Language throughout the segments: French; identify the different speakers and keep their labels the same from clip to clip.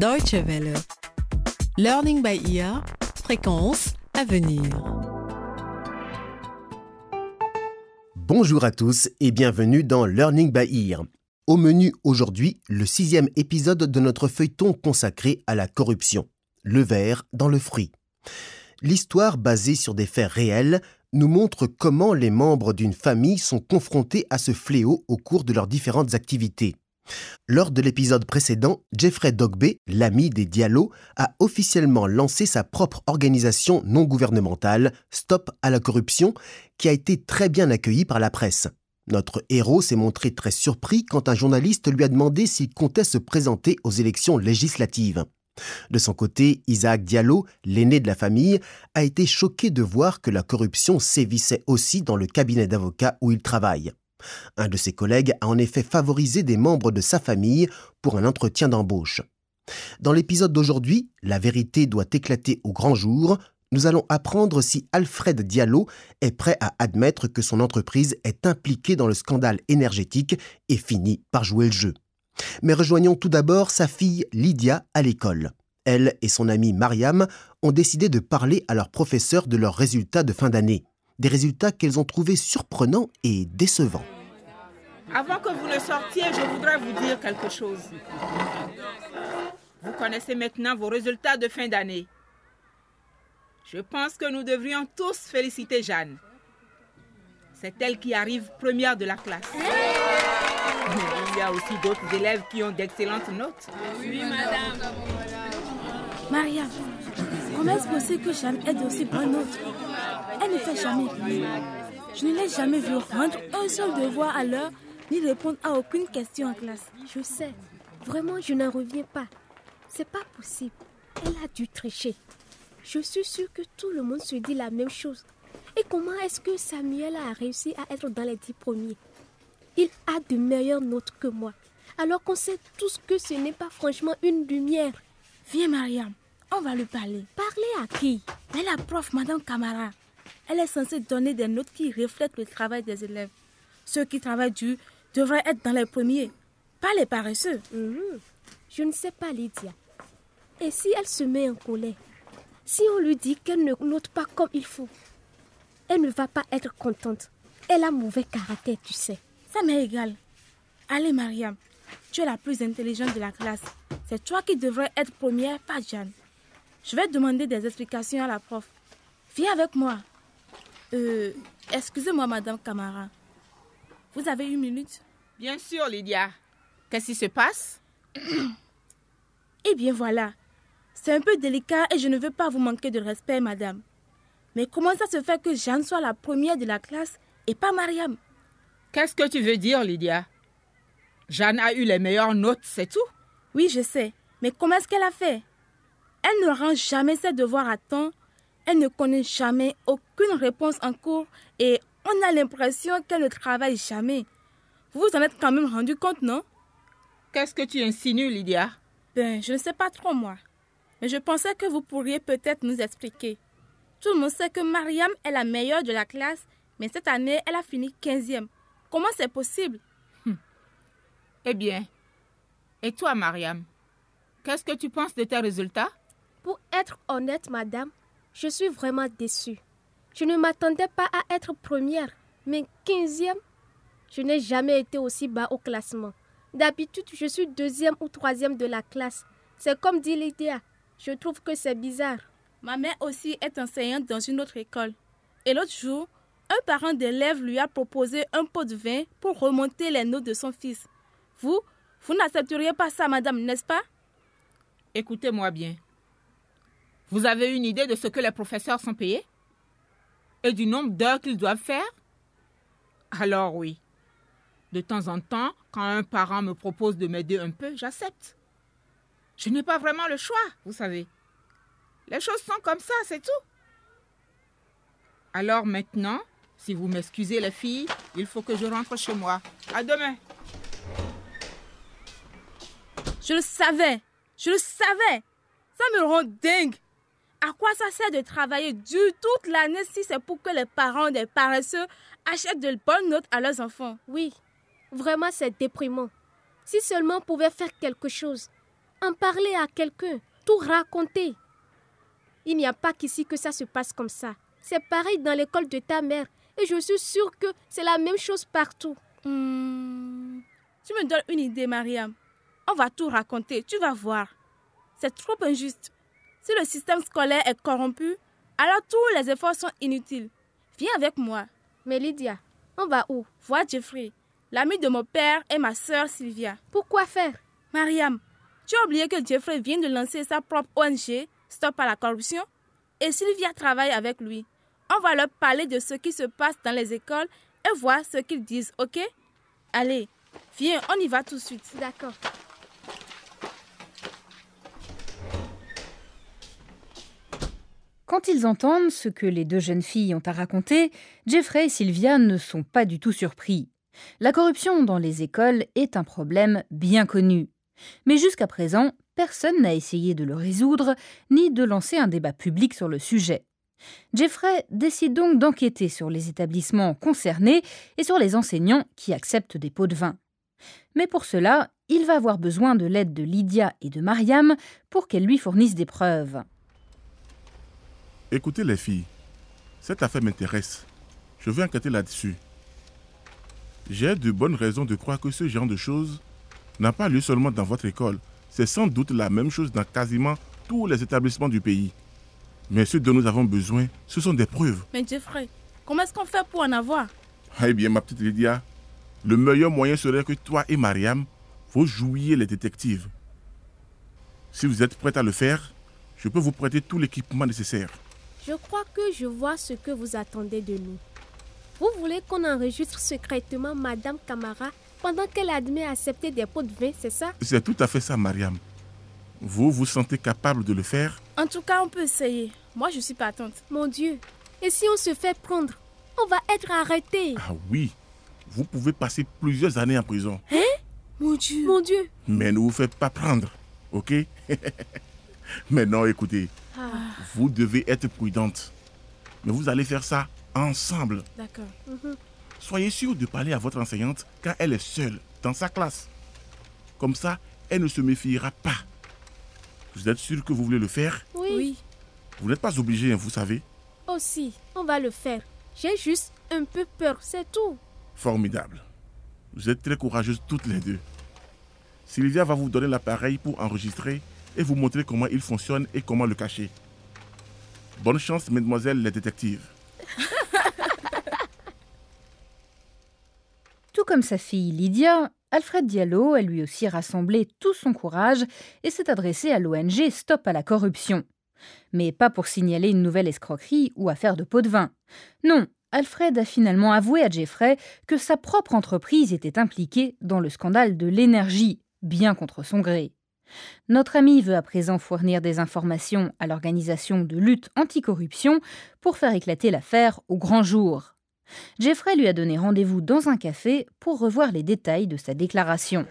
Speaker 1: Deutsche Welle. Learning by ear. Fréquence à venir.
Speaker 2: Bonjour à tous et bienvenue dans Learning by Ear. Au menu aujourd'hui, le sixième épisode de notre feuilleton consacré à la corruption. Le verre dans le fruit. L'histoire basée sur des faits réels nous montre comment les membres d'une famille sont confrontés à ce fléau au cours de leurs différentes activités. Lors de l'épisode précédent, Jeffrey Dogbe, l'ami des Diallo, a officiellement lancé sa propre organisation non gouvernementale, Stop à la corruption, qui a été très bien accueillie par la presse. Notre héros s'est montré très surpris quand un journaliste lui a demandé s'il comptait se présenter aux élections législatives. De son côté, Isaac Diallo, l'aîné de la famille, a été choqué de voir que la corruption sévissait aussi dans le cabinet d'avocats où il travaille. Un de ses collègues a en effet favorisé des membres de sa famille pour un entretien d'embauche. Dans l'épisode d'aujourd'hui, La vérité doit éclater au grand jour, nous allons apprendre si Alfred Diallo est prêt à admettre que son entreprise est impliquée dans le scandale énergétique et finit par jouer le jeu. Mais rejoignons tout d'abord sa fille Lydia à l'école. Elle et son amie Mariam ont décidé de parler à leur professeur de leurs résultats de fin d'année des résultats qu'elles ont trouvés surprenants et décevants.
Speaker 3: Avant que vous ne sortiez, je voudrais vous dire quelque chose. Vous connaissez maintenant vos résultats de fin d'année. Je pense que nous devrions tous féliciter Jeanne. C'est elle qui arrive première de la classe. Mais il y a aussi d'autres élèves qui ont d'excellentes notes.
Speaker 4: Oui, madame. Maria, comment est-ce possible que Jeanne ait aussi bonnes notes? Elle ne fait jamais. Je ne l'ai jamais vue rendre un seul devoir à l'heure ni répondre à aucune question en classe.
Speaker 5: Je sais. Vraiment, je n'en reviens pas. C'est pas possible. Elle a dû tricher. Je suis sûre que tout le monde se dit la même chose. Et comment est-ce que Samuel a réussi à être dans les dix premiers? Il a de meilleures notes que moi. Alors qu'on sait tous que ce n'est pas franchement une lumière.
Speaker 4: Viens, Mariam. On va lui parler.
Speaker 5: Parler à qui?
Speaker 4: À la prof, Madame Camara. Elle est censée donner des notes qui reflètent le travail des élèves. Ceux qui travaillent dur devraient être dans les premiers, pas les paresseux.
Speaker 5: Mhm. Je ne sais pas, Lydia. Et si elle se met en colère Si on lui dit qu'elle ne note pas comme il faut Elle ne va pas être contente. Elle a mauvais caractère, tu sais.
Speaker 4: Ça m'est égal. Allez, Mariam, tu es la plus intelligente de la classe. C'est toi qui devrais être première, pas Jeanne. Je vais demander des explications à la prof. Viens avec moi. Euh, excusez-moi, Madame Camara. Vous avez une minute?
Speaker 3: Bien sûr, Lydia. Qu'est-ce qui se passe?
Speaker 4: Eh bien, voilà. C'est un peu délicat et je ne veux pas vous manquer de respect, Madame. Mais comment ça se fait que Jeanne soit la première de la classe et pas Mariam?
Speaker 3: Qu'est-ce que tu veux dire, Lydia? Jeanne a eu les meilleures notes, c'est tout?
Speaker 4: Oui, je sais. Mais comment est-ce qu'elle a fait? Elle ne rend jamais ses devoirs à temps elle ne connaît jamais aucune réponse en cours et on a l'impression qu'elle ne travaille jamais. Vous vous en êtes quand même rendu compte, non?
Speaker 3: Qu'est-ce que tu insinues, Lydia?
Speaker 4: Ben, je ne sais pas trop moi. Mais je pensais que vous pourriez peut-être nous expliquer. Tout le monde sait que Mariam est la meilleure de la classe, mais cette année, elle a fini 15e. Comment c'est possible?
Speaker 3: Hum. Eh bien, et toi, Mariam Qu'est-ce que tu penses de tes résultats?
Speaker 5: Pour être honnête, madame, je suis vraiment déçue. Je ne m'attendais pas à être première, mais quinzième. Je n'ai jamais été aussi bas au classement. D'habitude, je suis deuxième ou troisième de la classe. C'est comme dit Lydia. Je trouve que c'est bizarre.
Speaker 4: Ma mère aussi est enseignante dans une autre école. Et l'autre jour, un parent d'élève lui a proposé un pot de vin pour remonter les notes de son fils. Vous, vous n'accepteriez pas ça, madame, n'est-ce pas?
Speaker 3: Écoutez-moi bien. Vous avez une idée de ce que les professeurs sont payés? Et du nombre d'heures qu'ils doivent faire? Alors oui. De temps en temps, quand un parent me propose de m'aider un peu, j'accepte. Je n'ai pas vraiment le choix, vous savez. Les choses sont comme ça, c'est tout. Alors maintenant, si vous m'excusez les filles, il faut que je rentre chez moi. À demain.
Speaker 4: Je le savais. Je le savais. Ça me rend dingue. À quoi ça sert de travailler dur toute l'année si c'est pour que les parents des paresseux achètent de bonnes notes à leurs enfants?
Speaker 5: Oui, vraiment c'est déprimant. Si seulement on pouvait faire quelque chose. en parler à quelqu'un, tout raconter. Il n'y a pas qu'ici que ça se passe comme ça. C'est pareil dans l'école de ta mère. Et je suis sûre que c'est la même chose partout.
Speaker 4: Hmm, Tu me donnes une idée, Mariam. On va tout raconter, tu vas voir. C'est trop injuste. Si le système scolaire est corrompu, alors tous les efforts sont inutiles. Viens avec moi.
Speaker 5: Mais Lydia, on va où?
Speaker 4: Vois Jeffrey, l'ami de mon père et ma sœur Sylvia.
Speaker 5: Pourquoi faire?
Speaker 4: Mariam, tu as oublié que Jeffrey vient de lancer sa propre ONG, Stop à la corruption, et Sylvia travaille avec lui. On va leur parler de ce qui se passe dans les écoles et voir ce qu'ils disent, ok? Allez, viens, on y va tout de suite.
Speaker 5: D'accord.
Speaker 6: Quand ils entendent ce que les deux jeunes filles ont à raconter, Jeffrey et Sylvia ne sont pas du tout surpris. La corruption dans les écoles est un problème bien connu. Mais jusqu'à présent, personne n'a essayé de le résoudre, ni de lancer un débat public sur le sujet. Jeffrey décide donc d'enquêter sur les établissements concernés et sur les enseignants qui acceptent des pots de vin. Mais pour cela, il va avoir besoin de l'aide de Lydia et de Mariam pour qu'elles lui fournissent des preuves.
Speaker 7: Écoutez les filles, cette affaire m'intéresse. Je veux enquêter là-dessus. J'ai de bonnes raisons de croire que ce genre de choses n'a pas lieu seulement dans votre école. C'est sans doute la même chose dans quasiment tous les établissements du pays. Mais ce dont nous avons besoin, ce sont des preuves.
Speaker 4: Mais Jeffrey, comment est-ce qu'on fait pour en avoir?
Speaker 7: Eh bien, ma petite Lydia, le meilleur moyen serait que toi et Mariam, vous jouiez les détectives. Si vous êtes prête à le faire, je peux vous prêter tout l'équipement nécessaire.
Speaker 5: Je crois que je vois ce que vous attendez de nous. Vous voulez qu'on enregistre secrètement Madame Camara pendant qu'elle admet accepter des pots de vin, c'est ça?
Speaker 7: C'est tout à fait ça, Mariam. Vous vous sentez capable de le faire?
Speaker 4: En tout cas, on peut essayer. Moi, je suis patente.
Speaker 5: Mon Dieu. Et si on se fait prendre On va être arrêté.
Speaker 7: Ah oui, vous pouvez passer plusieurs années en prison.
Speaker 4: Mon Dieu.
Speaker 5: Mon Dieu.
Speaker 7: Mais ne vous faites pas prendre, ok? Maintenant, écoutez,
Speaker 4: Ah,
Speaker 7: vous devez être prudente. Mais vous allez faire ça ensemble.
Speaker 4: d'accord.
Speaker 7: Soyez sûr de parler à votre enseignante quand elle est seule dans sa classe. Comme ça, elle ne se méfiera pas. Vous êtes sûr que vous voulez le faire?
Speaker 5: Oui.
Speaker 4: Oui.
Speaker 7: Vous n'êtes pas obligé, hein, vous savez.
Speaker 5: Aussi, on va le faire. J'ai juste un peu peur, c'est tout.
Speaker 7: Formidable. Vous êtes très courageuses toutes les deux. Sylvia va vous donner l'appareil pour enregistrer et vous montrer comment il fonctionne et comment le cacher. Bonne chance, mesdemoiselles les détectives.
Speaker 6: Tout comme sa fille Lydia, Alfred Diallo a lui aussi rassemblé tout son courage et s'est adressé à l'ONG Stop à la corruption. Mais pas pour signaler une nouvelle escroquerie ou affaire de pot de vin. Non, Alfred a finalement avoué à Jeffrey que sa propre entreprise était impliquée dans le scandale de l'énergie, bien contre son gré. Notre ami veut à présent fournir des informations à l'organisation de lutte anticorruption pour faire éclater l'affaire au grand jour. Jeffrey lui a donné rendez-vous dans un café pour revoir les détails de sa déclaration.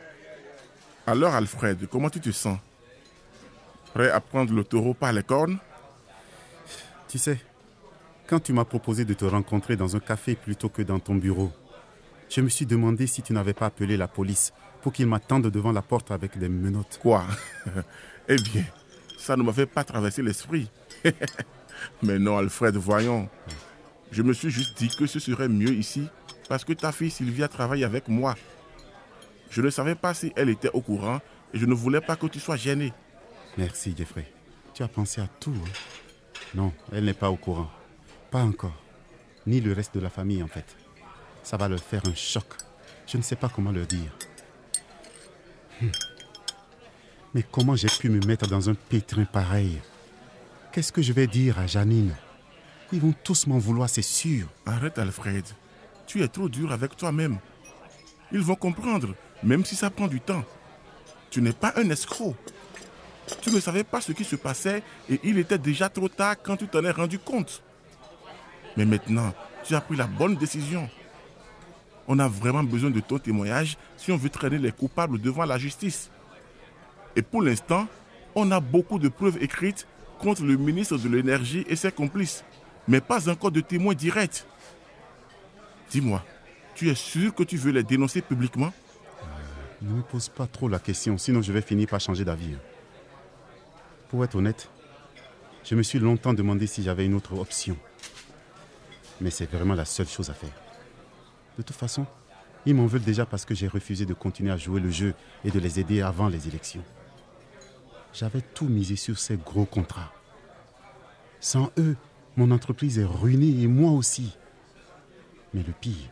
Speaker 7: Alors, Alfred, comment tu te sens? Prêt à prendre le taureau par les cornes?
Speaker 8: Tu sais, quand tu m'as proposé de te rencontrer dans un café plutôt que dans ton bureau, je me suis demandé si tu n'avais pas appelé la police pour qu'ils m'attendent devant la porte avec des menottes.
Speaker 7: Quoi? Eh bien, ça ne m'avait pas traversé l'esprit. Mais non, Alfred, voyons. Je me suis juste dit que ce serait mieux ici parce que ta fille Sylvia travaille avec moi. Je ne savais pas si elle était au courant et je ne voulais pas que tu sois gêné.
Speaker 8: Merci, Jeffrey. Tu as pensé à tout. hein? Non, elle n'est pas au courant. Pas encore. Ni le reste de la famille, en fait. Ça va leur faire un choc. Je ne sais pas comment leur dire. Hmm. Mais comment j'ai pu me mettre dans un pétrin pareil? Qu'est-ce que je vais dire à Janine? Ils vont tous m'en vouloir, c'est sûr.
Speaker 7: Arrête, Alfred. Tu es trop dur avec toi-même. Ils vont comprendre, même si ça prend du temps. Tu n'es pas un escroc. Tu ne savais pas ce qui se passait et il était déjà trop tard quand tu t'en es rendu compte. Mais maintenant, tu as pris la bonne décision. On a vraiment besoin de ton témoignage si on veut traîner les coupables devant la justice. Et pour l'instant, on a beaucoup de preuves écrites contre le ministre de l'Énergie et ses complices, mais pas encore de témoins directs. Dis-moi, tu es sûr que tu veux les dénoncer publiquement?
Speaker 8: Ne me pose pas trop la question, sinon je vais finir par changer d'avis. hein. Pour être honnête, je me suis longtemps demandé si j'avais une autre option. Mais c'est vraiment la seule chose à faire. De toute façon, ils m'en veulent déjà parce que j'ai refusé de continuer à jouer le jeu et de les aider avant les élections. J'avais tout misé sur ces gros contrats. Sans eux, mon entreprise est ruinée et moi aussi. Mais le pire,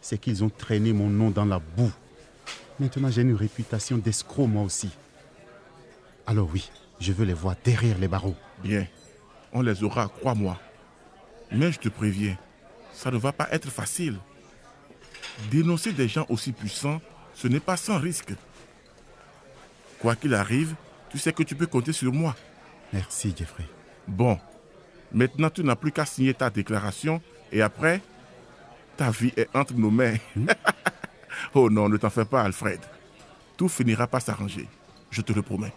Speaker 8: c'est qu'ils ont traîné mon nom dans la boue. Maintenant, j'ai une réputation d'escroc moi aussi. Alors oui, je veux les voir derrière les barreaux.
Speaker 7: Bien, on les aura, crois-moi. Mais je te préviens, ça ne va pas être facile. Dénoncer des gens aussi puissants, ce n'est pas sans risque. Quoi qu'il arrive, tu sais que tu peux compter sur moi.
Speaker 8: Merci, Jeffrey.
Speaker 7: Bon, maintenant tu n'as plus qu'à signer ta déclaration et après, ta vie est entre nos mains. oh non, ne t'en fais pas, Alfred. Tout finira par s'arranger. Je te le promets.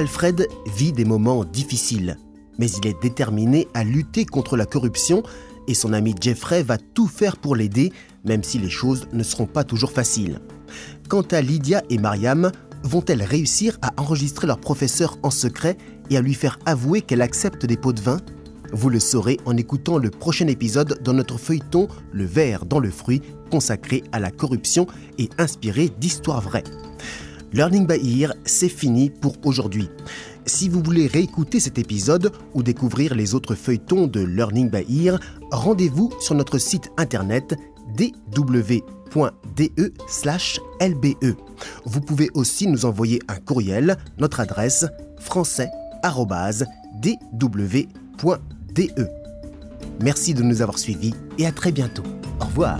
Speaker 2: Alfred vit des moments difficiles, mais il est déterminé à lutter contre la corruption et son ami Jeffrey va tout faire pour l'aider, même si les choses ne seront pas toujours faciles. Quant à Lydia et Mariam, vont-elles réussir à enregistrer leur professeur en secret et à lui faire avouer qu'elle accepte des pots de vin? Vous le saurez en écoutant le prochain épisode dans notre feuilleton Le verre dans le fruit, consacré à la corruption et inspiré d'histoires vraies. Learning by Ear, c'est fini pour aujourd'hui. Si vous voulez réécouter cet épisode ou découvrir les autres feuilletons de Learning by Ear, rendez-vous sur notre site internet dw.de/lbe. Vous pouvez aussi nous envoyer un courriel, notre adresse français@dw.de. Merci de nous avoir suivis et à très bientôt. Au revoir.